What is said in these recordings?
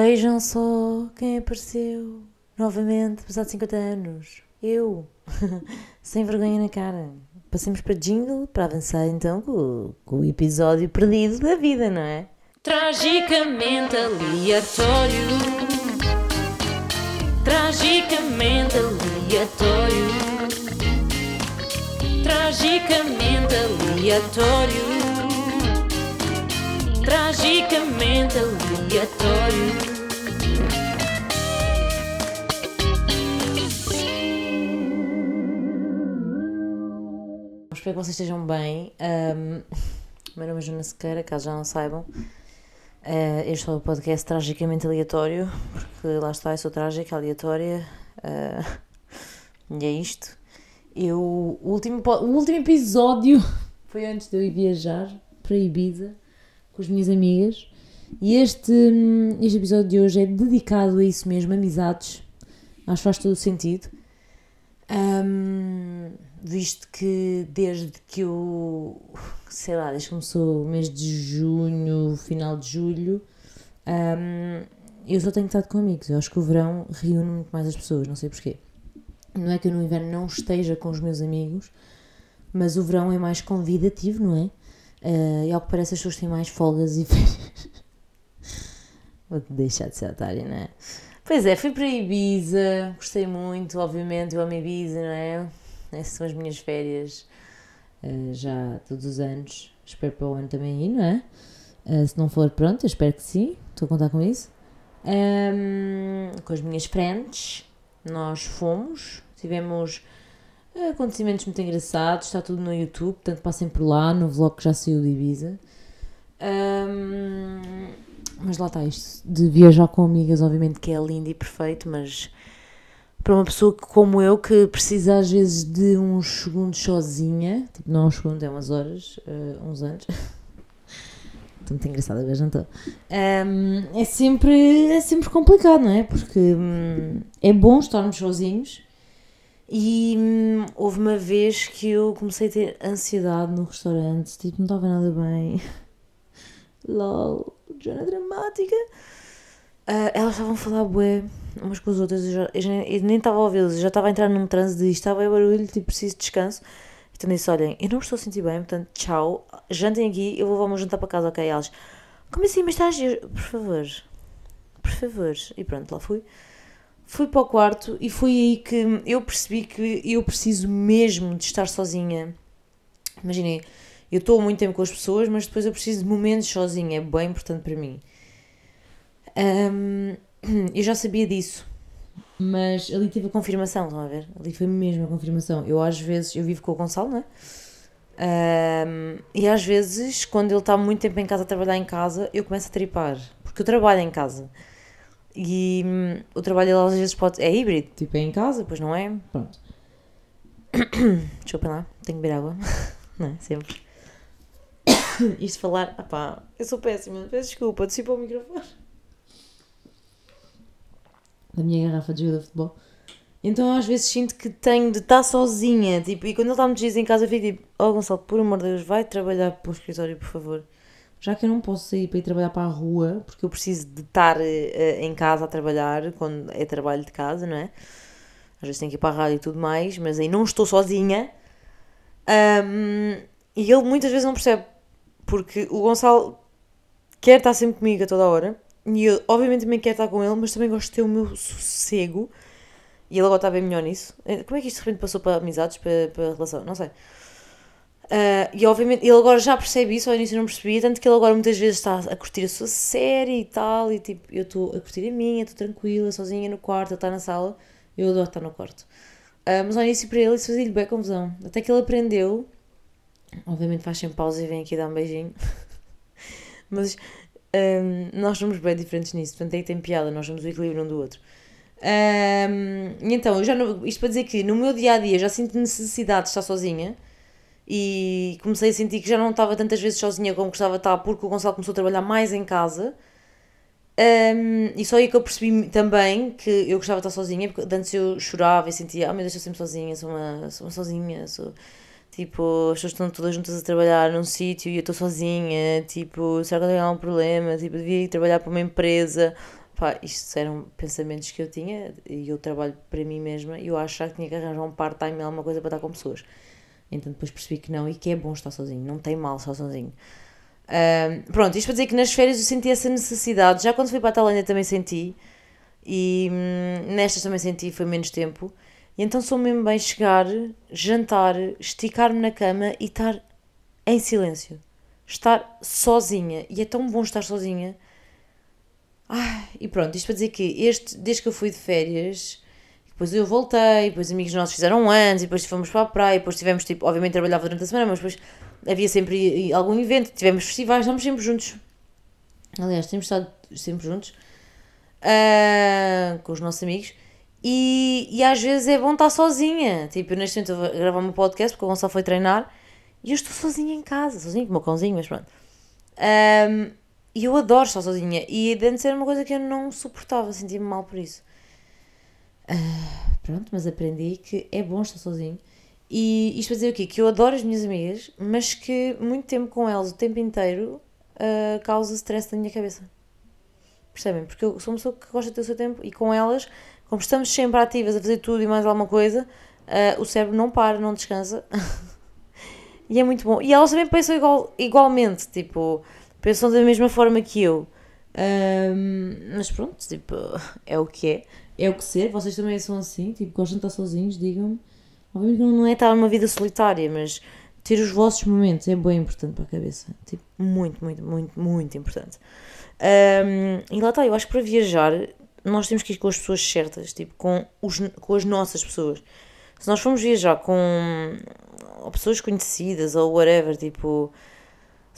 Vejam só quem apareceu novamente, passado 50 anos. Eu, sem vergonha na cara. Passemos para jingle para avançar então com, com o episódio perdido da vida, não é? Tragicamente aleatório. Tragicamente aleatório. Tragicamente aleatório. Tragicamente aleatório. Espero que vocês estejam bem. Um, meu nome é Joana Sequeira, caso já não saibam. Uh, este é o podcast tragicamente aleatório, porque lá está, eu sou trágica, aleatória. Uh, e é isto. Eu, o, último, o último episódio foi antes de eu ir viajar para Ibiza com as minhas amigas. E este, este episódio de hoje é dedicado a isso mesmo, amizades. Acho que faz todo o sentido. Um, visto que desde que eu, sei lá, desde que começou o mês de junho, final de julho, um, eu só tenho estado com amigos. Eu acho que o verão reúne muito mais as pessoas, não sei porquê. Não é que eu no inverno não esteja com os meus amigos, mas o verão é mais convidativo, não é? Uh, e ao que parece as pessoas têm mais folgas e férias. Vou-te deixar de ser otária, não é? Pois é, fui para Ibiza, gostei muito, obviamente, eu amo Ibiza, não é? Essas são as minhas férias uh, já todos os anos. Espero para o ano também ir, não é? Uh, se não for, pronto, eu espero que sim, estou a contar com isso. Um, com as minhas friends, nós fomos, tivemos acontecimentos muito engraçados, está tudo no YouTube, portanto passem por lá, no vlog que já saiu de Ibiza. Um, mas lá está isto de viajar com amigas, obviamente que é lindo e perfeito, mas para uma pessoa como eu que precisa às vezes de uns segundos sozinha, tipo, não uns segundos, é umas horas, uh, uns anos. Estou muito engraçada, veja, não. Um, é, sempre, é sempre complicado, não é? Porque um, é bom estarmos sozinhos. E hum, houve uma vez que eu comecei a ter ansiedade no restaurante, tipo, não estava nada bem. LOL, Joana dramática. Uh, elas estavam a falar bué umas com as outras, eu, já, eu, já, eu nem estava a ouvi-las, já estava a entrar num transe de estava aí barulho, tipo, preciso de descanso. Então disse: Olhem, eu não estou a sentir bem, portanto, tchau, jantem aqui, eu vou levar o meu jantar para casa, ok? Elas: Como assim, mas estás. Por favor, por favor. E pronto, lá fui. Fui para o quarto e foi aí que eu percebi que eu preciso mesmo de estar sozinha. Imaginei, eu estou muito tempo com as pessoas, mas depois eu preciso de momentos sozinha, é bem importante para mim. Um, eu já sabia disso, mas ali tive a confirmação, estão a ver? Ali foi mesmo a confirmação. Eu às vezes, eu vivo com o Gonçalo, não é? Um, e às vezes, quando ele está muito tempo em casa a trabalhar em casa, eu começo a tripar, porque eu trabalho em casa. E hum, o trabalho dele às vezes pode. é híbrido, tipo é em casa, depois não é? Pronto. Desculpem lá, tenho que beber água. não é? Sempre. Isto falar. Ah pá, eu sou péssima, peço desculpa, desci para o microfone da minha garrafa de jogo de futebol. Então às vezes sinto que tenho de estar sozinha, tipo, e quando ele está muitos dias em casa eu fico tipo, oh Gonçalo, por amor de Deus, vai trabalhar para o escritório, por favor. Já que eu não posso sair para ir trabalhar para a rua, porque eu preciso de estar uh, em casa a trabalhar, quando é trabalho de casa, não é? Às vezes tenho que ir para a rádio e tudo mais, mas aí não estou sozinha. Um, e ele muitas vezes não percebe, porque o Gonçalo quer estar sempre comigo a toda hora, e eu, obviamente, também quero estar com ele, mas também gosto de ter o meu sossego. E ele agora está bem melhor nisso. Eh, como é que isto de repente passou para amizades, para, para relação? Não sei. Uh, e obviamente ele agora já percebe isso, ao início não percebia, tanto que ele agora muitas vezes está a curtir a sua série e tal, e tipo, eu estou a curtir a minha, estou tranquila, sozinha no quarto, ele está na sala, eu adoro estar no quarto. Uh, mas ao início para ele isso fazia-lhe bem confusão. Até que ele aprendeu, obviamente faz sempre pausa e vem aqui dar um beijinho, mas um, nós somos bem diferentes nisso, portanto aí tem piada, nós somos o equilíbrio um do outro. Um, então, eu já não, isto para dizer que no meu dia a dia já sinto necessidade de estar sozinha e comecei a sentir que já não estava tantas vezes sozinha como gostava de estar, porque o Gonçalo começou a trabalhar mais em casa. Um, e só aí que eu percebi também que eu gostava de estar sozinha, porque antes eu chorava e sentia, oh meu Deus, eu sempre sozinha, sou uma, sou uma sozinha, sou Tipo, as pessoas estão todas juntas a trabalhar num sítio e eu estou sozinha. Tipo, será que eu tenho algum problema? Tipo, devia ir trabalhar para uma empresa pá, isto eram pensamentos que eu tinha e eu trabalho para mim mesma e eu achava que tinha que arranjar um part-time alguma coisa para estar com pessoas. Então depois percebi que não e que é bom estar sozinho, não tem mal estar sozinho. Pronto, isto para dizer que nas férias eu senti essa necessidade, já quando fui para a Tailândia também senti, e hum, nestas também senti, foi menos tempo. E então sou mesmo bem chegar, jantar, esticar-me na cama e estar em silêncio. Estar sozinha. E é tão bom estar sozinha. Ai, e pronto, isto para dizer que este, desde que eu fui de férias, depois eu voltei, depois amigos nossos fizeram anos, e depois fomos para a praia, depois tivemos, tipo, obviamente trabalhava durante a semana, mas depois havia sempre algum evento, tivemos festivais, estamos sempre juntos. Aliás, temos estado sempre juntos ah, com os nossos amigos. E, e às vezes é bom estar sozinha. Tipo, eu neste momento a gravar o meu podcast porque o Gonçalo foi treinar e eu estou sozinha em casa, sozinha com o meu cãozinho, mas pronto. Ahm, e eu adoro estar sozinha. E de antes era uma coisa que eu não suportava, sentia-me mal por isso. Ah, pronto, mas aprendi que é bom estar sozinho. E isto para dizer o quê? Que eu adoro as minhas amigas, mas que muito tempo com elas, o tempo inteiro, ah, causa stress na minha cabeça. Percebem? Porque eu sou uma pessoa que gosta de ter o seu tempo e com elas, como estamos sempre ativas a fazer tudo e mais alguma coisa, ah, o cérebro não para, não descansa. e é muito bom. E elas também pensam igual, igualmente, tipo, pensam da mesma forma que eu. Ahm, mas pronto, tipo, é o que é. É o que ser. Vocês também são assim, tipo, gostam de estar sozinhos, digam-me. Obviamente não é estar numa vida solitária, mas ter os vossos momentos é bem importante para a cabeça. Tipo, muito, muito, muito, muito importante. Ahm, e lá está, eu acho que para viajar nós temos que ir com as pessoas certas, tipo, com, os, com as nossas pessoas. Se nós formos viajar com pessoas conhecidas ou whatever, tipo,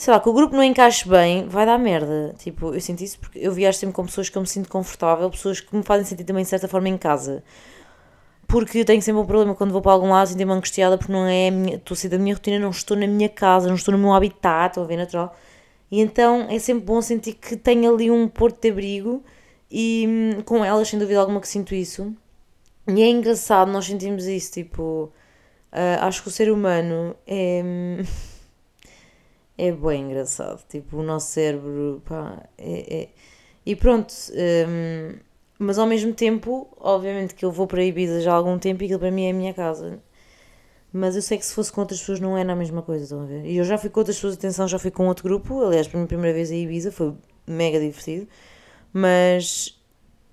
sei lá, que o grupo não encaixe bem, vai dar merda. Tipo, eu sinto isso porque eu viajo sempre com pessoas que eu me sinto confortável, pessoas que me fazem sentir também de certa forma em casa. Porque eu tenho sempre um problema quando vou para algum lado sentir-me angustiada porque não é minha, estou a sair da minha rotina, não estou na minha casa, não estou no meu habitat, estou a ver natural. E então é sempre bom sentir que tenho ali um porto de abrigo e hum, com elas, sem dúvida alguma, que sinto isso. E é engraçado, nós sentimos isso, tipo, ah, acho que o ser humano é. é bem engraçado. Tipo, o nosso cérebro, pá, é. é- E pronto, hum, mas ao mesmo tempo, obviamente que eu vou para Ibiza já há algum tempo e aquilo para mim é a minha casa. Mas eu sei que se fosse com outras pessoas não é na mesma coisa, estão a ver? E eu já fui com outras pessoas, atenção, já fui com outro grupo, aliás, a minha primeira vez a Ibiza, foi mega divertido. Mas,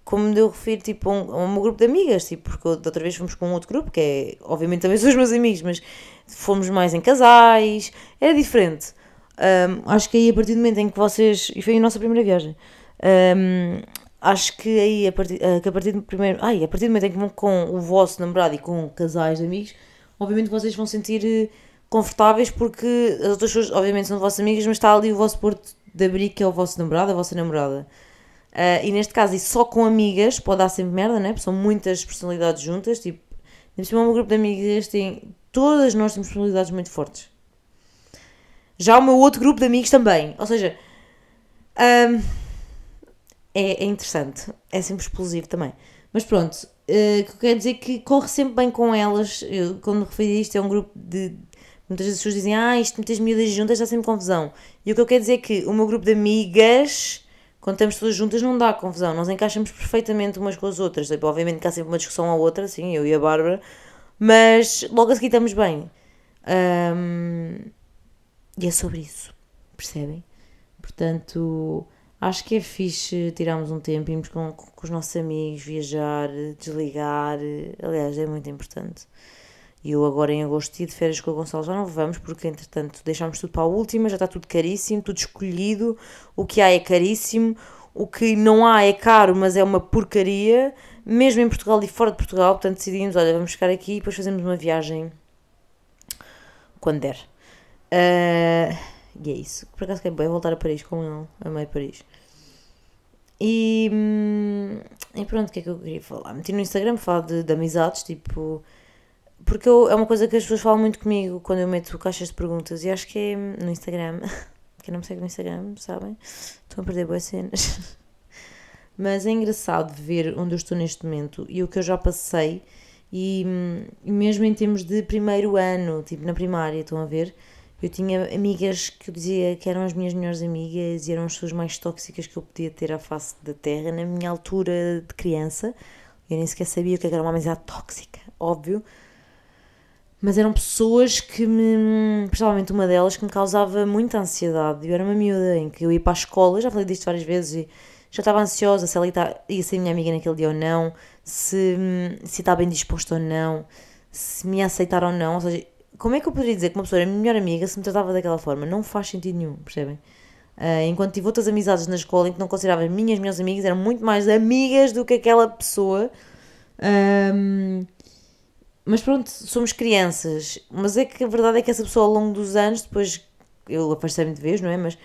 como eu refiro, tipo, a um, a um grupo de amigas, tipo, porque da outra vez fomos com outro grupo, que é, obviamente também são os meus amigos, mas fomos mais em casais, era diferente. Hum, acho que aí a partir do momento em que vocês. E foi a nossa primeira viagem. hum, acho que aí a partir, ah, que a partir do primeiro. Ai, a partir do momento em que vão com o vosso namorado e com casais de amigos, obviamente vocês vão sentir eh, confortáveis porque as outras pessoas, obviamente, são vossas amigas, mas está ali o vosso porto de abrigo que é o vosso namorado, a vossa namorada. Ah, e neste caso, e só com amigas, pode dar sempre merda, né? Porque são muitas personalidades juntas. Tipo, nesse meu grupo de amigas tem. Todas nós temos personalidades muito fortes. Já o meu outro grupo de amigos também. Ou seja, hum, é, é interessante. É sempre explosivo também. Mas pronto, eu quero dizer que corre sempre bem com elas. Eu, quando referi isto, é um grupo de. Muitas vezes as pessoas dizem, ah, isto muitas miúdas juntas dá sempre confusão. E o que eu quero dizer é que o meu grupo de amigas, quando estamos todas juntas, não dá confusão. Nós encaixamos perfeitamente umas com as outras. Tipo, obviamente que há sempre uma discussão à outra, assim, eu e a Bárbara, mas logo a seguir estamos bem. Hum, e é sobre isso, percebem? Portanto, acho que é fixe tirarmos um tempo, irmos com, com os nossos amigos, viajar, desligar. Aliás, é muito importante. E eu agora em agosto e de férias com o Gonçalo já não vamos, porque entretanto deixámos tudo para a última, já está tudo caríssimo, tudo escolhido. O que há é caríssimo, o que não há é caro, mas é uma porcaria, mesmo em Portugal e fora de Portugal. Portanto decidimos, olha, vamos ficar aqui e depois fazemos uma viagem quando der. Ah, e é isso. Por acaso que é bem voltar a Paris com ele. Amei Paris. E, hum, e pronto, o que é que eu queria falar? Meti no Instagram falar de, de amizades, tipo. Porque eu- é uma coisa que as pessoas falam muito comigo quando eu meto caixas de perguntas e acho que é no Instagram. Quem não me segue no Instagram, sabem? Estão a perder boas cenas. Mas é engraçado ver onde eu estou neste momento e o que eu já passei, e, hum, e mesmo em termos de primeiro ano, tipo na primária, estão a ver? Eu tinha amigas que eu dizia que eram as minhas melhores amigas e eram as pessoas mais tóxicas que eu podia ter à face da terra na minha altura de criança. Eu nem sequer sabia o que era uma amizade tóxica, óbvio. Mas eram pessoas que me. Principalmente uma delas que me causava muita ansiedade. Eu era uma miúda em que eu ia para a escola, já falei disto várias vezes, e já estava ansiosa se ela ia, ser minha amiga naquele dia ou não, se, se está bem disposta ou não, se me aceitar ou não. Ou seja, como é que eu poderia dizer que uma pessoa era a minha melhor amiga se me tratava daquela forma? Não faz sentido nenhum, percebem? Uh, enquanto tive outras amizades na escola em que não considerava as minhas melhores amigas, eram muito mais amigas do que aquela pessoa. Um, mas pronto, somos crianças. Mas é que a verdade é que essa pessoa ao longo dos anos, depois eu afastei-me de vez, não é? Mas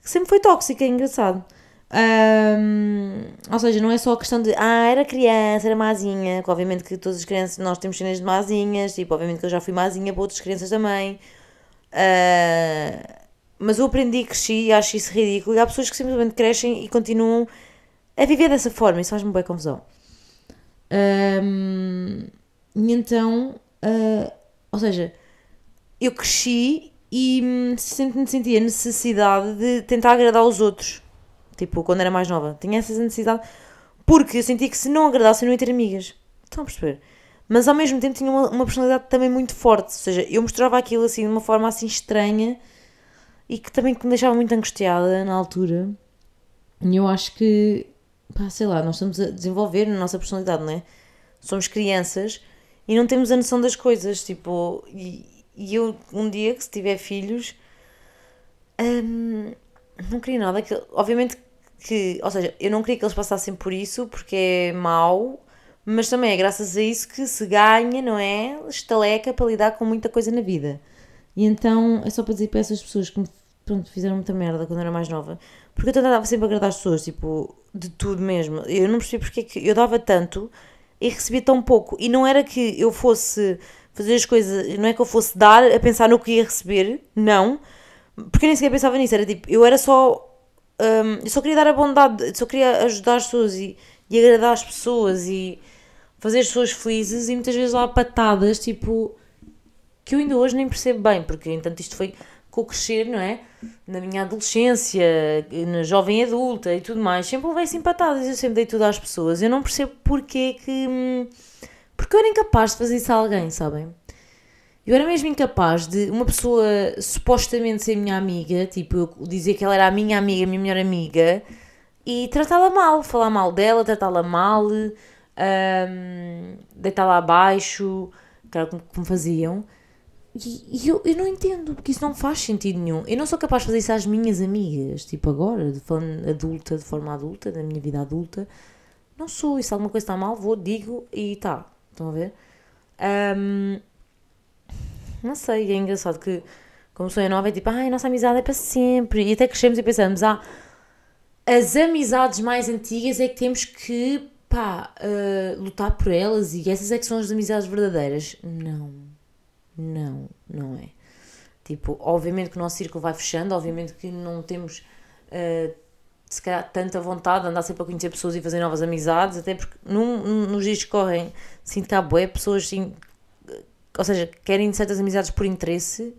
sempre foi tóxica, é engraçado. Um, ou seja, não é só a questão de ah, era criança, era mazinha, que obviamente que todas as crianças, nós temos cenas de mazinhas, tipo, obviamente que eu já fui mazinha para outras crianças também. Uh, mas eu aprendi, cresci e acho isso ridículo. E há pessoas que simplesmente crescem e continuam a viver dessa forma, isso faz-me bem confusão. Um, e então, uh, ou seja, eu cresci e hum, sempre me sentia a necessidade de tentar agradar aos outros. Tipo, quando era mais nova. Tinha essa necessidade. Porque eu sentia que se não agradasse eu não ia ter amigas. Estão a perceber? Mas ao mesmo tempo tinha uma, uma personalidade também muito forte. Ou seja, eu mostrava aquilo assim de uma forma assim estranha e que também me deixava muito angustiada na altura. E eu acho que, pá, sei lá, nós estamos a desenvolver na nossa personalidade, não é? Somos crianças e não temos a noção das coisas. Tipo, e, e eu, um dia que se tiver filhos, hum, não queria nada. Que, obviamente que, ou seja, eu não queria que eles passassem por isso porque é mau, mas também é graças a isso que se ganha, não é? Estaleca para lidar com muita coisa na vida. E então é só para dizer para essas pessoas que me pronto, fizeram muita merda quando eu era mais nova, porque eu tentava sempre agradar as pessoas, tipo, de tudo mesmo. Eu não percebi porque é que eu dava tanto e recebia tão pouco. E não era que eu fosse fazer as coisas, não é que eu fosse dar a pensar no que ia receber, não, porque eu nem sequer pensava nisso. Era tipo, eu era só. Um, eu só queria dar a bondade, só queria ajudar as pessoas e, e agradar as pessoas e fazer as pessoas felizes e muitas vezes lá patadas, tipo, que eu ainda hoje nem percebo bem, porque entanto isto foi com o crescer, não é? Na minha adolescência, na jovem adulta e tudo mais, sempre levei assim patadas, eu sempre dei tudo às pessoas. Eu não percebo porque que. Hum, porque eu era incapaz de fazer isso a alguém, sabem? Eu era mesmo incapaz de uma pessoa supostamente ser minha amiga, tipo, eu dizer que ela era a minha amiga, a minha melhor amiga, e tratá-la mal, falar mal dela, tratá-la mal, um, deitá-la abaixo, era como, como faziam. E, e eu, eu não entendo, porque isso não faz sentido nenhum. Eu não sou capaz de fazer isso às minhas amigas, tipo agora, de forma adulta, de forma adulta, da minha vida adulta. Não sou, e se alguma coisa está mal, vou, digo e tá. Estão a ver? Um, não sei, é engraçado que, como eu nova, é tipo, ai, nossa amizade é para sempre. E até crescemos e pensamos, ah, as amizades mais antigas é que temos que, pá, uh, lutar por elas e essas é que são as amizades verdadeiras. Não, não, não é. Tipo, obviamente que o nosso círculo vai fechando, obviamente que não temos. Uh, se calhar tanta vontade de andar sempre a conhecer pessoas e fazer novas amizades, até porque num, nos dias que correm sinto que há boé pessoas assim, ou seja, querem certas amizades por interesse,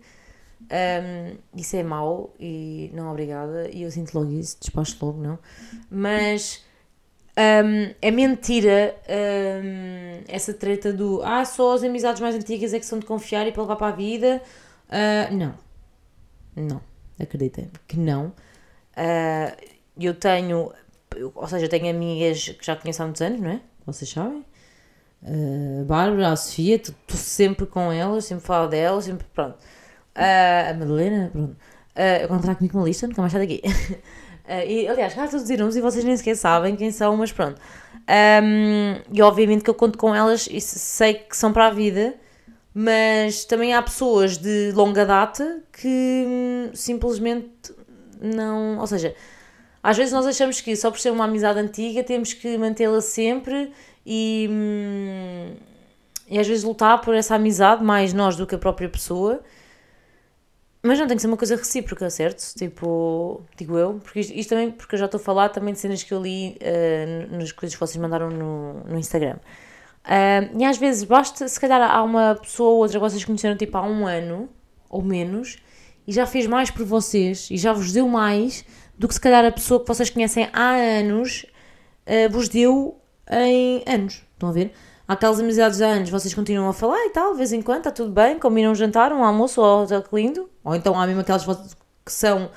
um, isso é mau e não obrigada, e eu sinto logo isso, despacho logo, não. Mas um, é mentira um, essa treta do ah, só as amizades mais antigas é que são de confiar e para levar para a vida. Uh, não, não, acreditem que não. Uh, eu tenho, ou seja, eu tenho amigas que já conheço há muitos anos, não é? Vocês sabem? A Bárbara, a Sofia, estou sempre com elas, sempre falo delas, sempre, pronto. Uh, a Madalena, pronto. Uh, encontrar comigo uma lista, nunca mais sai daqui. uh, e, aliás, cá todos irmos e vocês nem sequer sabem quem são, mas pronto. Um, e obviamente que eu conto com elas e sei que são para a vida, mas também há pessoas de longa data que hum, simplesmente não. Ou seja, às vezes nós achamos que só por ser uma amizade antiga temos que mantê-la sempre e, hum, e às vezes lutar por essa amizade, mais nós do que a própria pessoa. Mas não tem que ser uma coisa recíproca, certo? Tipo, digo eu, porque isto, isto também, porque eu já estou a falar também de cenas que eu li uh, nas coisas que vocês mandaram no, no Instagram. Uh, e às vezes basta, se calhar há uma pessoa ou outra que vocês conheceram tipo há um ano ou menos e já fez mais por vocês e já vos deu mais do que se calhar a pessoa que vocês conhecem há anos eh, vos deu em anos. Estão a ver? Há aquelas amizades de há anos, vocês continuam a falar e tal, de vez em quando, está tudo bem, combinam um jantar, um almoço, ou que lindo. Ou então há mesmo aquelas que são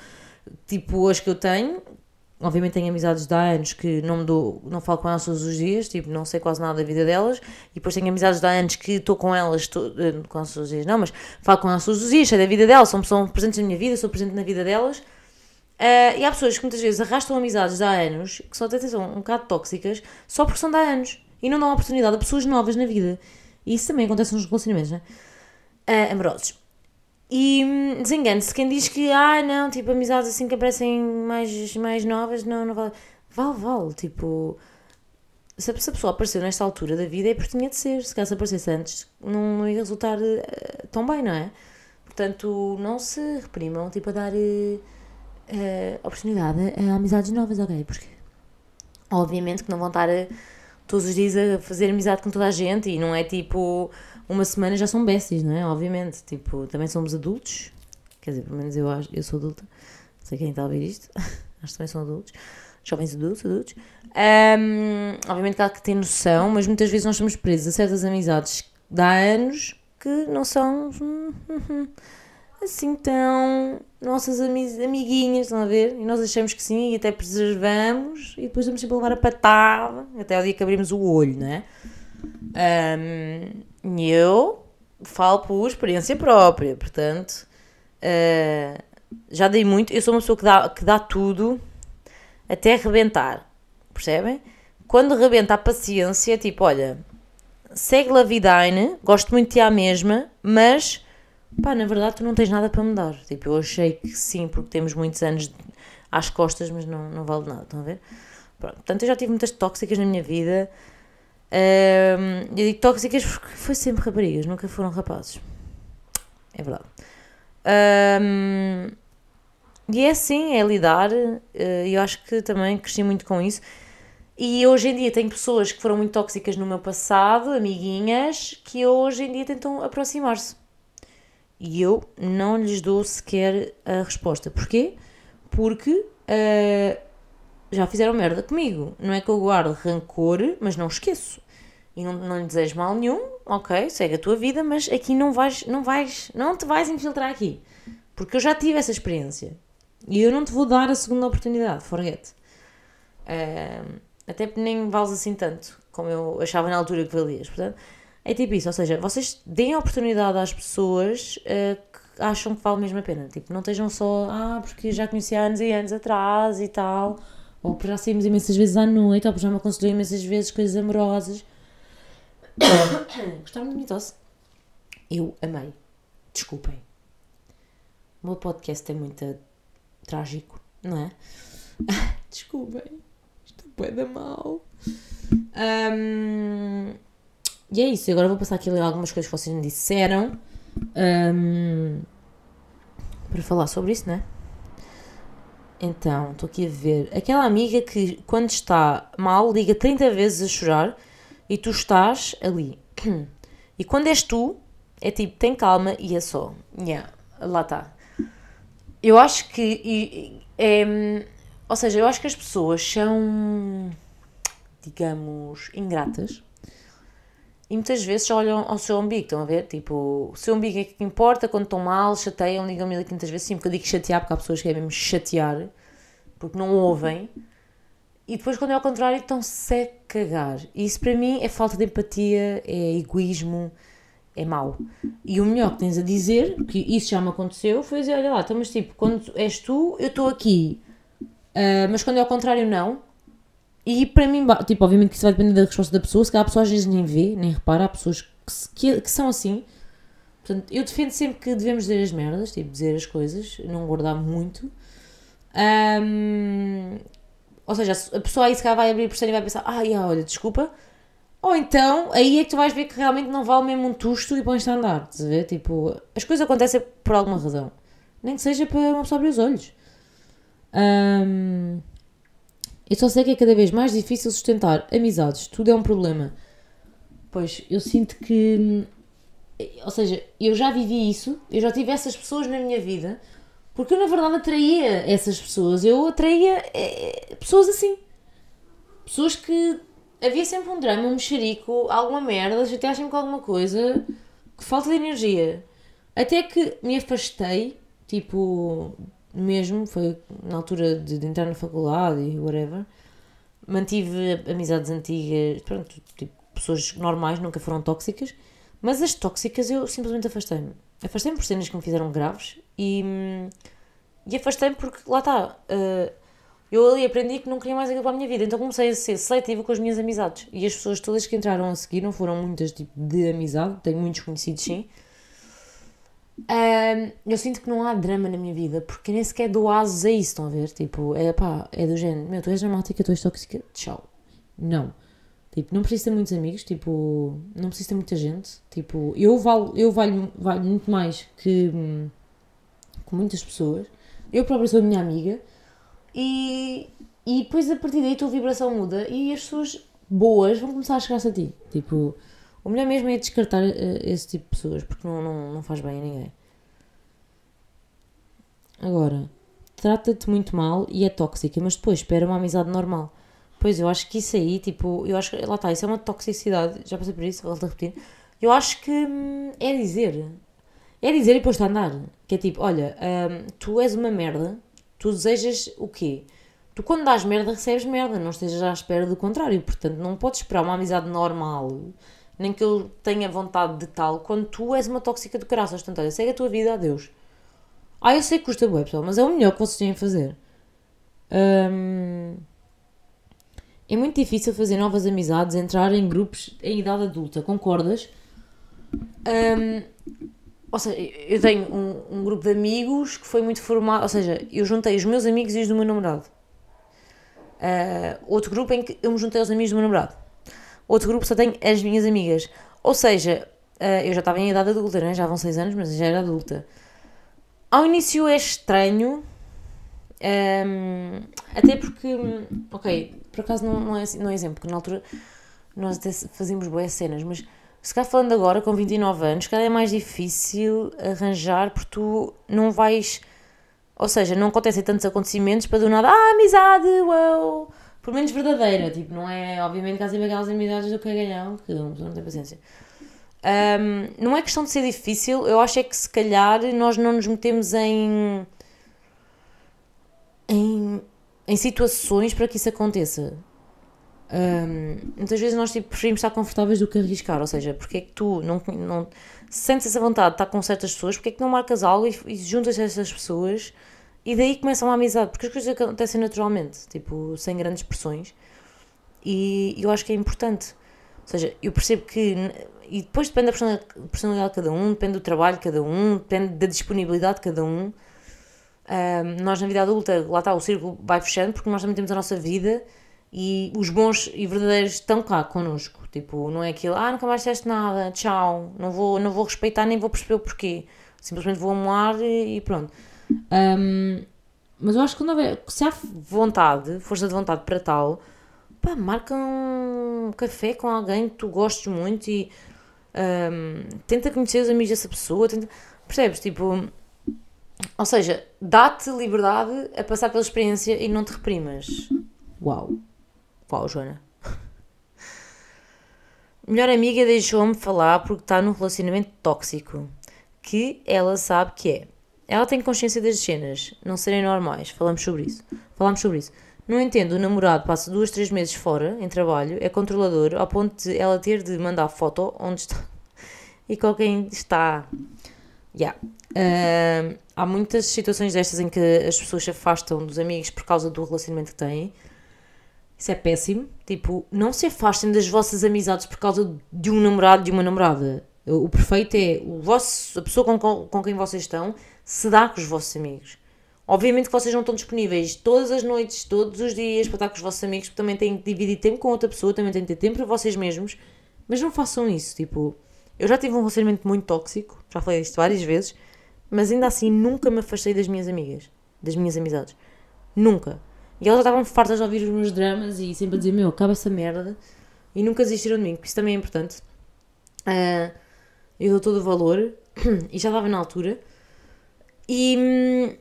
tipo as que eu tenho. Obviamente tenho amizades de há anos que não me dou, não falo com elas todos os dias, tipo, não sei quase nada da vida delas. E depois tenho amizades de há anos que estou com elas eh, com elas todos os dias, não, mas falo com elas todos os dias, sei da vida delas, são, são presentes na minha vida, sou presente na vida delas. Uh, e há pessoas que muitas vezes arrastam amizades de há anos, que são até são um bocado tóxicas, só porque são de há anos. E não dão oportunidade a pessoas novas na vida. E isso também acontece nos relacionamentos, né? Uh, amorosos. E hum, desengane-se quem diz que, ah, não, tipo, amizades assim que aparecem mais, mais novas, não, não vale. Vale, vale, tipo. Se a pessoa apareceu nesta altura da vida é porque tinha de ser. Se caso aparecesse antes, não, não ia resultar uh, tão bem, não é? Portanto, não se reprimam, tipo, a dar uh, oportunidade a amizades novas, ok? Porque, obviamente, que não vão estar todos os dias a fazer amizade com toda a gente e não é tipo uma semana já são besties, não é? Obviamente, tipo, também somos adultos, quer dizer, pelo menos eu, eu sou adulta, não sei quem está a ouvir isto, acho que também são adultos, jovens adultos, adultos. Um, obviamente que há que ter noção, mas muitas vezes nós somos presos a certas amizades de há anos que não são assim tão nossas amiguinhas, estão a ver? E nós achamos que sim e até preservamos e depois vamos sempre levar a patada até o dia que abrimos o olho, não é? Um, eu falo por experiência própria, portanto, uh, já dei muito. Eu sou uma pessoa que dá, que dá tudo até arrebentar, percebem? Quando arrebenta a paciência, tipo, olha, segue la vidine, gosto muito de ti à mesma, mas pá, na verdade tu não tens nada para me dar. Tipo, eu achei que sim, porque temos muitos anos às costas, mas não, não vale nada, estão a ver? Pronto, portanto, eu já tive muitas tóxicas na minha vida. Um, eu digo tóxicas porque foi sempre raparigas, nunca foram rapazes. É verdade. Um, e é assim, é lidar. Eh, e eu acho que também cresci muito com isso. E hoje em dia tenho pessoas que foram muito tóxicas no meu passado, amiguinhas, que hoje em dia tentam aproximar-se. E eu não lhes dou sequer a resposta. Porquê? Porque uh, já fizeram merda comigo. Não é que eu guardo rancor, mas não esqueço. E não, não lhe desejo mal nenhum, ok, segue a tua vida, mas aqui não vais, não vais, não te vais infiltrar aqui. Porque eu já tive essa experiência. E eu não te vou dar a segunda oportunidade, forget. Uh, até nem vales assim tanto, como eu achava na altura que valias. Portanto, é tipo isso, ou seja, vocês deem a oportunidade às pessoas uh, que acham que vale mesmo a pena. Tipo, não estejam só, ah, porque já conheci há anos e anos atrás e tal, ou porque já saímos imensas vezes à noite, ou porque já me aconselhou imensas vezes coisas amorosas. Gostaram de mim, tosse? Eu amei. Desculpem. O meu podcast é muito trágico, não é? Desculpem. Isto é da mal. Um, e é isso, agora vou passar aqui a ler algumas coisas que vocês me disseram um, para falar sobre isso, né? Então, estou aqui a ver. Aquela amiga que, quando está mal, liga 30 vezes a chorar e tu estás ali. E quando és tu, é tipo, tem calma e é só. Yeah, lá está. Eu acho que. E, é, ou seja, eu acho que as pessoas são, digamos, ingratas e muitas vezes olham ao seu umbigo, estão a ver? Tipo, o seu umbigo é que importa, quando estão mal, chateiam, ligam-me muitas vezes, sim, porque eu digo chatear, porque há pessoas que é mesmo chatear, porque não ouvem, e depois quando é ao contrário estão-se a cagar. E isso para mim é falta de empatia, é egoísmo, é mau. E o melhor que tens a dizer, que isso já me aconteceu, foi dizer, olha lá, então, mas tipo, quando és tu, eu estou aqui, uh, mas quando é ao contrário não, e para mim, tipo, obviamente que isso vai depender da resposta da pessoa, se calhar a pessoa às vezes nem vê, nem repara, há pessoas que, que, que, são assim. Portanto, eu defendo sempre que devemos dizer as merdas, tipo, dizer as coisas, não guardar muito. Um, ou seja, a pessoa aí se calhar vai abrir por e vai pensar, ah, yeah, olha, desculpa. Ou então, aí é que tu vais ver que realmente não vale mesmo um tusto e pões-te a andar, estás a ver? Tipo, as coisas acontecem por alguma razão. Nem que seja para uma pessoa abrir os olhos. Um, eu só sei que é cada vez mais difícil sustentar amizades, tudo é um problema. Pois, eu sinto que. Ou seja, eu já vivi isso, eu já tive essas pessoas na minha vida, Porque eu, na verdade, atraía essas pessoas. Eu atraía eh, pessoas assim. Pessoas que havia sempre um drama, um mexerico, alguma merda, chateassem-me com alguma coisa, que falta de energia. Até que me afastei, tipo, mesmo, foi na altura de, de entrar na faculdade e whatever. Mantive amizades antigas, pronto, tipo, pessoas normais, nunca foram tóxicas. Mas as tóxicas eu simplesmente afastei-me. Afastei-me por cenas que me fizeram graves e, hum, e afastei-me porque, lá está, uh, eu ali aprendi que não queria mais aquilo para a minha vida. Então comecei a ser seletiva com as minhas amizades. E as pessoas todas que entraram a seguir, não foram muitas tipo de amizade, tenho muitos conhecidos sim. Um, eu sinto que não há drama na minha vida porque nem sequer dou asos a isso, estão a ver? Tipo, é pá, é do género, meu, tu és dramática, tu és tóxica, tchau. Não. Tipo, não preciso ter muitos amigos, tipo, não preciso ter muita gente. Tipo, eu valho, eu valho, valho muito mais que, que muitas pessoas. Eu própria sou a minha amiga e, e depois a partir daí a tua vibração muda e as pessoas boas vão começar a chegar-se a ti. Tipo, o melhor mesmo é descartar uh, esse tipo de pessoas porque não, não, não faz bem a ninguém. Agora, trata-te muito mal e é tóxica, mas depois espera uma amizade normal. Pois, eu acho que isso aí, tipo, eu acho que, lá está, isso é uma toxicidade, já passei por isso, volto a repetir. Eu acho que hum, é dizer, é dizer e depois a andar. Que é tipo, olha, hum, tu és uma merda, tu desejas o quê? Tu quando dás merda recebes merda, não estejas à espera do contrário. Portanto, não podes esperar uma amizade normal, nem que eu tenha vontade de tal, quando tu és uma tóxica do caraças. Portanto, olha, segue a tua vida, adeus. Ah, eu sei que custa bué, pessoal, mas é o melhor que vocês têm a fazer. É muito difícil fazer novas amizades, entrar em grupos em idade adulta, concordas? Ou seja, eu tenho um, um, grupo de amigos que foi muito formado, ou seja, eu juntei os meus amigos e os do meu namorado. Uh, outro grupo em que eu me juntei aos amigos do meu namorado. Outro grupo só tem as minhas amigas. Ou seja, uh, eu já estava em idade adulta, né? já vão seis anos, mas já era adulta. Ao início é estranho, um, até porque, ok, por acaso não, não, é, não é exemplo, porque na altura nós até fazíamos boas cenas, mas se cá falando agora, com 29 anos, cada é mais difícil arranjar porque tu não vais. Ou seja, não acontecem tantos acontecimentos para do nada, ah, amizade, uau! Por menos verdadeira, tipo, não é. Obviamente que há sempre aquelas amizades do cagalhão, que não, tem paciência. Um, não é questão de ser difícil, eu acho é que se calhar nós não nos metemos em. em em situações para que isso aconteça. Um, muitas vezes nós tipo, preferimos estar confortáveis do que arriscar, ou seja, porque é que tu não, não sentes essa vontade de estar com certas pessoas, porque é que não marcas algo e, e juntas essas pessoas e daí começa uma amizade, porque as coisas acontecem naturalmente, tipo, sem grandes pressões e eu acho que é importante. Ou seja, eu percebo que, e depois depende da personalidade de cada um, depende do trabalho de cada um, depende da disponibilidade de cada um. Um, nós na vida adulta, lá está, o círculo vai fechando porque nós também temos a nossa vida e os bons e verdadeiros estão cá connosco. Tipo, não é aquilo, ah, nunca mais disseste nada, tchau, não vou, não vou respeitar nem vou perceber o porquê. Simplesmente vou amar e, e pronto. Um, mas eu acho que quando houver, se há vontade, força de vontade para tal, pá, marca um café com alguém que tu gostes muito e um, tenta conhecer os amigos dessa pessoa, tenta, percebes? Tipo, ou seja, dá-te liberdade a passar pela experiência e não te reprimas. Uau. Uau, Joana. Melhor amiga deixou-me falar porque está num relacionamento tóxico. Que ela sabe que é. Ela tem consciência das cenas não serem normais. Falamos sobre isso. Falamos sobre isso. No entendo, o namorado passa duas, três meses fora, em trabalho, é controlador, ao ponto de ela ter de mandar foto onde está e com quem está. Yeah. Uh, há muitas situações destas em que as pessoas se afastam dos amigos por causa do relacionamento que têm. Isso é péssimo. Tipo, não se afastem das vossas amizades por causa de um namorado, de uma namorada. O perfeito é o vosso, a pessoa com, com, com quem vocês estão se dá com os vossos amigos. Obviamente que vocês não estão disponíveis todas as noites, todos os dias para estar com os vossos amigos, porque também têm que dividir tempo com outra pessoa, também têm que ter tempo para vocês mesmos. Mas não façam isso. Tipo, eu já tive um relacionamento muito tóxico, já falei disto várias vezes, mas ainda assim nunca me afastei das minhas amigas, das minhas amizades. Nunca. E elas já estavam fartas de ouvir os meus dramas e sempre a dizer: Meu, acaba essa merda. E nunca desistiram de mim, porque isso também é importante. Uh, eu dou todo o valor e já estava na altura. E,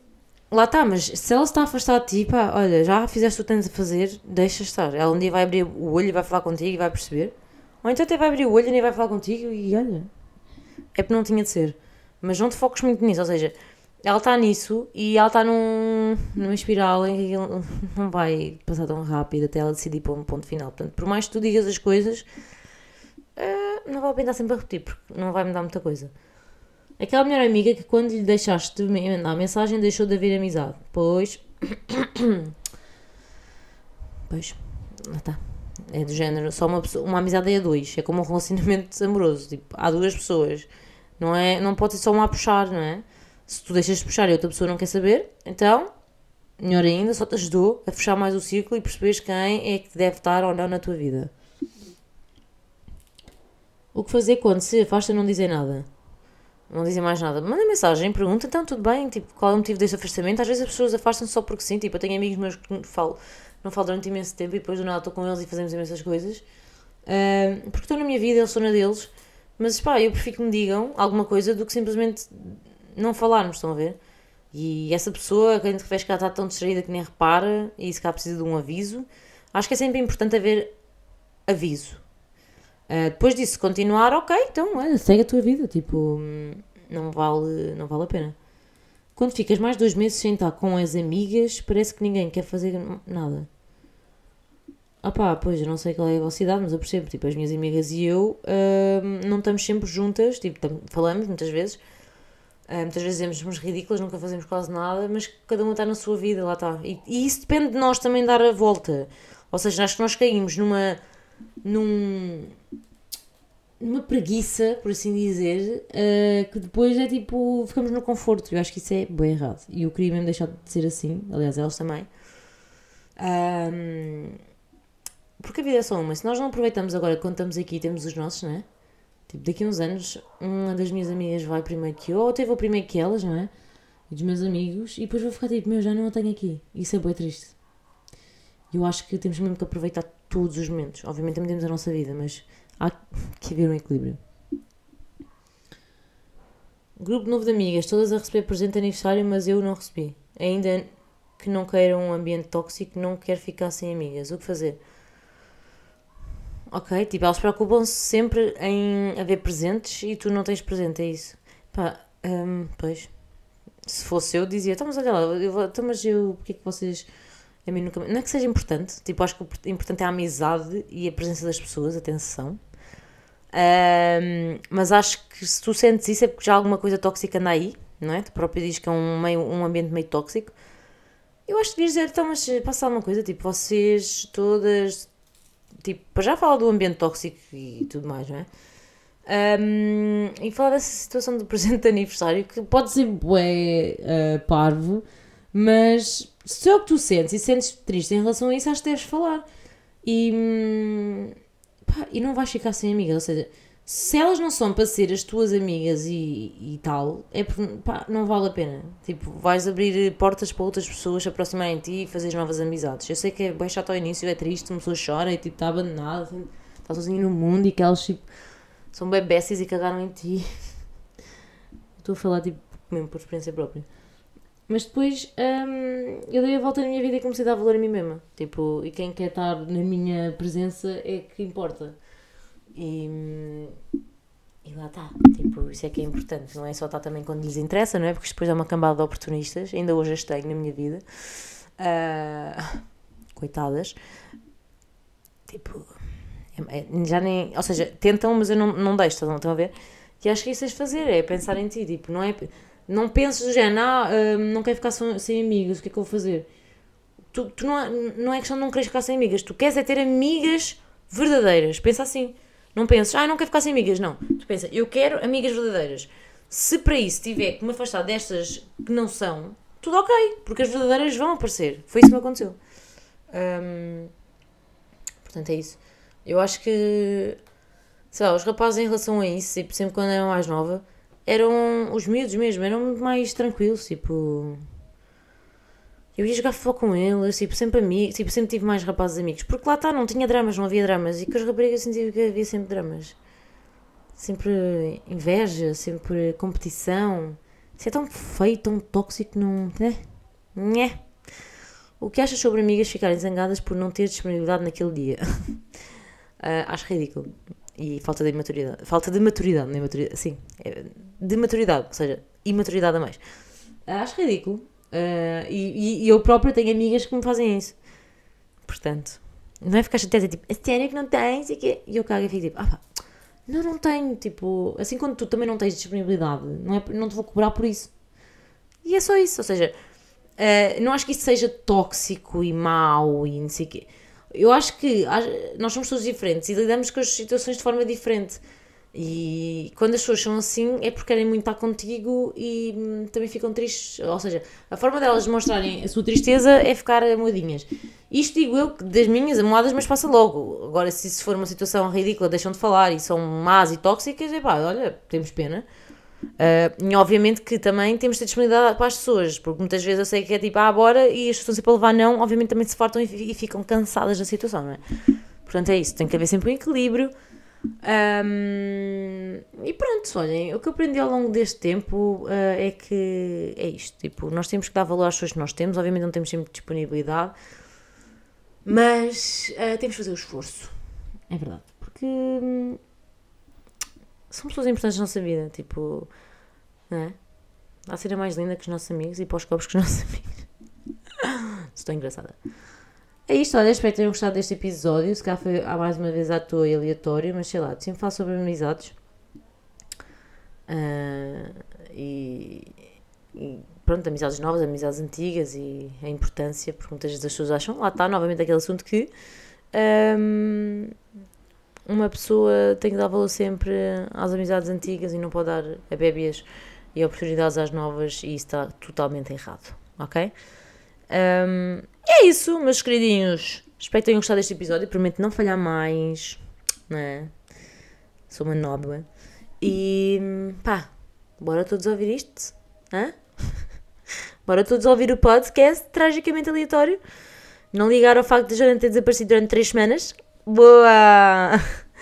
lá está, mas se ela está a afastar de ti, pá, olha, já fizeste o que tens a fazer, deixa estar. Ela um dia vai abrir o olho e vai falar contigo e vai perceber. Ou então até vai abrir o olho e nem vai falar contigo e olha, é porque não tinha de ser. Mas não te foques muito nisso, ou seja, ela está nisso e ela está num, numa espiral em que não vai passar tão rápido até ela decidir para um ponto final. Portanto, por mais que tu digas as coisas, eh, não vale a pena sempre a repetir, porque não vai mudar muita coisa. Aquela melhor amiga que quando lhe deixaste de mandar mensagem deixou de haver amizade. Pois. Pois. Lá está. É do género, só uma, pessoa, uma amizade é a dois. É como um relacionamento amoroso. Tipo, há duas pessoas. Não, é, não pode ser só uma a puxar, não é? Se tu deixas de puxar e outra pessoa não quer saber, então, melhor ainda, só te ajudou a fechar mais o círculo e perceberes quem é que deve estar ou não na tua vida. O que fazer quando se afasta não dizem nada? Não dizem mais nada. Manda mensagem, pergunta, então tudo bem, tipo, qual é o motivo deste afastamento? Às vezes as pessoas afastam-se só porque sim, tipo, eu tenho amigos meus que falo, não falo durante imenso tempo e depois do nada estou com eles e fazemos imensas coisas. Ah, porque estão na minha vida, eles estão na deles. Mas pá, eu prefiro que me digam alguma coisa do que simplesmente não falarmos, estão a ver? E essa pessoa, quem te que ela está tão distraída que nem repara e se cá precisa de um aviso, acho que é sempre importante haver aviso. Uh, depois disso, continuar, ok, então olha, segue a tua vida, tipo, não vale, não vale a pena. Quando ficas mais dois meses sem estar com as amigas, parece que ninguém quer fazer nada. Ah pá, pois, eu não sei qual é a velocidade, mas eu percebo, tipo, as minhas amigas e eu hum, não estamos sempre juntas, tipo, falamos muitas vezes, ah, muitas vezes dizemos somos ridículas, nunca fazemos quase nada, mas cada uma está na sua vida, lá está. E, e isso depende de nós também dar a volta. Ou seja, acho que nós caímos numa. Num. numa preguiça, por assim dizer, ah, que depois é tipo. ficamos no conforto. Eu acho que isso é bem errado. E eu queria mesmo deixar de ser assim, aliás, elas também. Ahm, porque a vida é só uma. Se nós não aproveitamos agora quando estamos aqui temos os nossos, não é? Tipo, daqui a uns anos, uma das minhas amigas vai primeiro que eu, ou até vou primeiro que elas, não é? E dos meus amigos, e depois vou ficar tipo, meu, já não a tenho aqui. Isso é bem triste. Eu acho que temos mesmo que aproveitar todos os momentos. Obviamente também temos a nossa vida, mas há que haver um equilíbrio. Grupo novo de amigas, todas a receber presente aniversário, mas eu não recebi. Ainda que não queiram um ambiente tóxico, não quero ficar sem amigas. O que fazer? Ok, tipo, elas preocupam-se sempre em haver presentes e tu não tens presente, é isso. Pá, hum, pois. Se fosse eu, dizia, então, mas olha lá, eu, então, mas eu, porque é que vocês. A mim nunca. Não é que seja importante, tipo, acho que o importante é a amizade e a presença das pessoas, atenção. Hum, mas acho que se tu sentes isso é porque já alguma coisa tóxica anda aí, não é? Tu próprio dizes que é um, meio, um ambiente meio tóxico. Eu acho que devias dizer, então, mas passa alguma coisa, tipo, vocês todas tipo, para já falar do ambiente tóxico e tudo mais, não é? Um, e falar dessa situação do presente de aniversário que pode ser bué uh, parvo, mas se é o que tu sentes e sentes triste em relação a isso, acho que deves falar. E, hum, pá, e não vais ficar sem amigas, ou seja, se elas não são para ser as tuas amigas e, e tal, é porque, pá, não vale a pena. Tipo, vais abrir portas para outras pessoas se aproximarem de ti e fazeres novas amizades. Eu sei que é bem chato ao início, é triste, uma pessoa chora e tipo, está abandonada, assim, está sozinha no mundo e que elas tipo, são bem besties e cagaram em ti. Estou a falar tipo, mesmo por experiência própria. Mas depois hum, eu dei a volta na minha vida e comecei a dar valor a mim mesma. Tipo, e quem quer estar na minha presença é que importa. E, e lá está. Tipo, isso é que é importante. Não é só estar também quando lhes interessa, não é? Porque depois é uma cambada de oportunistas. Ainda hoje as tenho na minha vida. Ah, coitadas. Tipo, é- é- já nem. Ou seja, tentam, mas eu não, não deixo, estão a ver? E acho que isso é fazer, é pensar em ti. Tipo, não é. Não penses do género, ah, ah, não quero ficar sem, amigos, o que é que eu vou fazer? Tu, tu não, é, não é questão de não querer ficar sem amigas, tu queres é ter amigas verdadeiras. Pensa assim. Não penses, ah, não quero ficar sem amigas. Não. Tu pensa, eu quero amigas verdadeiras. Se para isso tiver que me afastar destas que não são, tudo ok, porque as verdadeiras vão aparecer. Foi isso que me aconteceu. Hum, portanto, é isso. Eu acho que, sei lá, os rapazes em relação a isso, sempre quando era mais nova, eram os miúdos mesmo, eram muito mais tranquilos, tipo. Eu ia jogar futebol com eles, tipo, sempre amigos, tipo, sempre tive mais rapazes amigos. Porque lá está, não tinha dramas, não havia dramas. E com as raparigas sentia que havia sempre dramas. Sempre inveja, sempre competição. Isso é tão feio, tão tóxico, não. É? Nhé. O que achas sobre amigas ficarem zangadas por não ter disponibilidade naquele dia? Ah, acho ridículo. E falta de maturidade. Falta de maturidade, não é maturidade. Sim, é de maturidade, ou seja, imaturidade a mais. Ah, acho ridículo. Ah, e, e- eu própria tenho amigas que me fazem isso. Portanto, não é ficar chateada, tipo, a sério que não tens? E que- e eu cago e fico tipo, ah pá, não, não tenho. Tipo, assim quando tu também não tens disponibilidade, não, é, não te vou cobrar por isso. E é só isso, ou seja, eh, não acho que isso seja tóxico e mau e não sei o quê. Eu acho que a- nós somos todos diferentes e lidamos com as situações de forma diferente. E quando as pessoas são assim é porque querem muito estar contigo e hum, também ficam tristes. Ou seja, a forma delas demonstrarem a sua tristeza é ficar amoadinhas. Isto digo eu que das minhas amoadas, mas passa logo. Agora, se isso for uma situação ridícula, deixam de falar e são más e tóxicas, é pá, olha, temos pena. Uh, e obviamente que também temos de ter disponibilidade para as pessoas, porque muitas vezes eu sei que é tipo, ah, bora, e as pessoas estão sempre a levar não, obviamente também se fartam e, e ficam cansadas da situação, não é? Portanto, é isso, tem que haver sempre um equilíbrio. Um, e pronto, olhem, o que eu aprendi ao longo deste tempo uh, é que é isto, tipo, nós temos que dar valor às pessoas que nós temos, obviamente não temos sempre disponibilidade, mas uh, temos que fazer o esforço, é verdade, porque hum, são pessoas importantes na nossa vida, tipo, não é? A ser mais linda que os nossos amigos e para os copos que os nossos amigos. Estou engraçada. É isto, olha, espero que tenham gostado deste episódio. Se calhar foi mais uma vez à toa e aleatório, mas sei lá, sempre falo sobre amizades. Ah, e, e pronto, amizades novas, amizades antigas e a importância, porque muitas vezes as pessoas acham, lá está novamente aquele assunto que ahm, uma pessoa tem que dar valor sempre às amizades antigas e não pode dar a bébias e oportunidades às novas e isso está totalmente errado, ok? Um, é isso, meus queridinhos. Espero que tenham gostado deste episódio. Prometo não falhar mais. Né? Sou uma nódoa. E pá, bora todos ouvir isto? Hã? Bora todos ouvir o podcast tragicamente aleatório. Não ligar ao facto de Jordan ter desaparecido durante 3 semanas. Boa!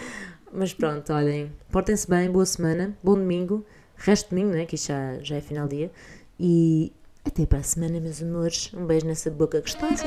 Mas pronto, olhem. Portem-se bem, boa semana, bom domingo. Resto de domingo, né? Que isto já, já é final dia. E até para a semana, meus amores. Um beijo nessa boca gostosa.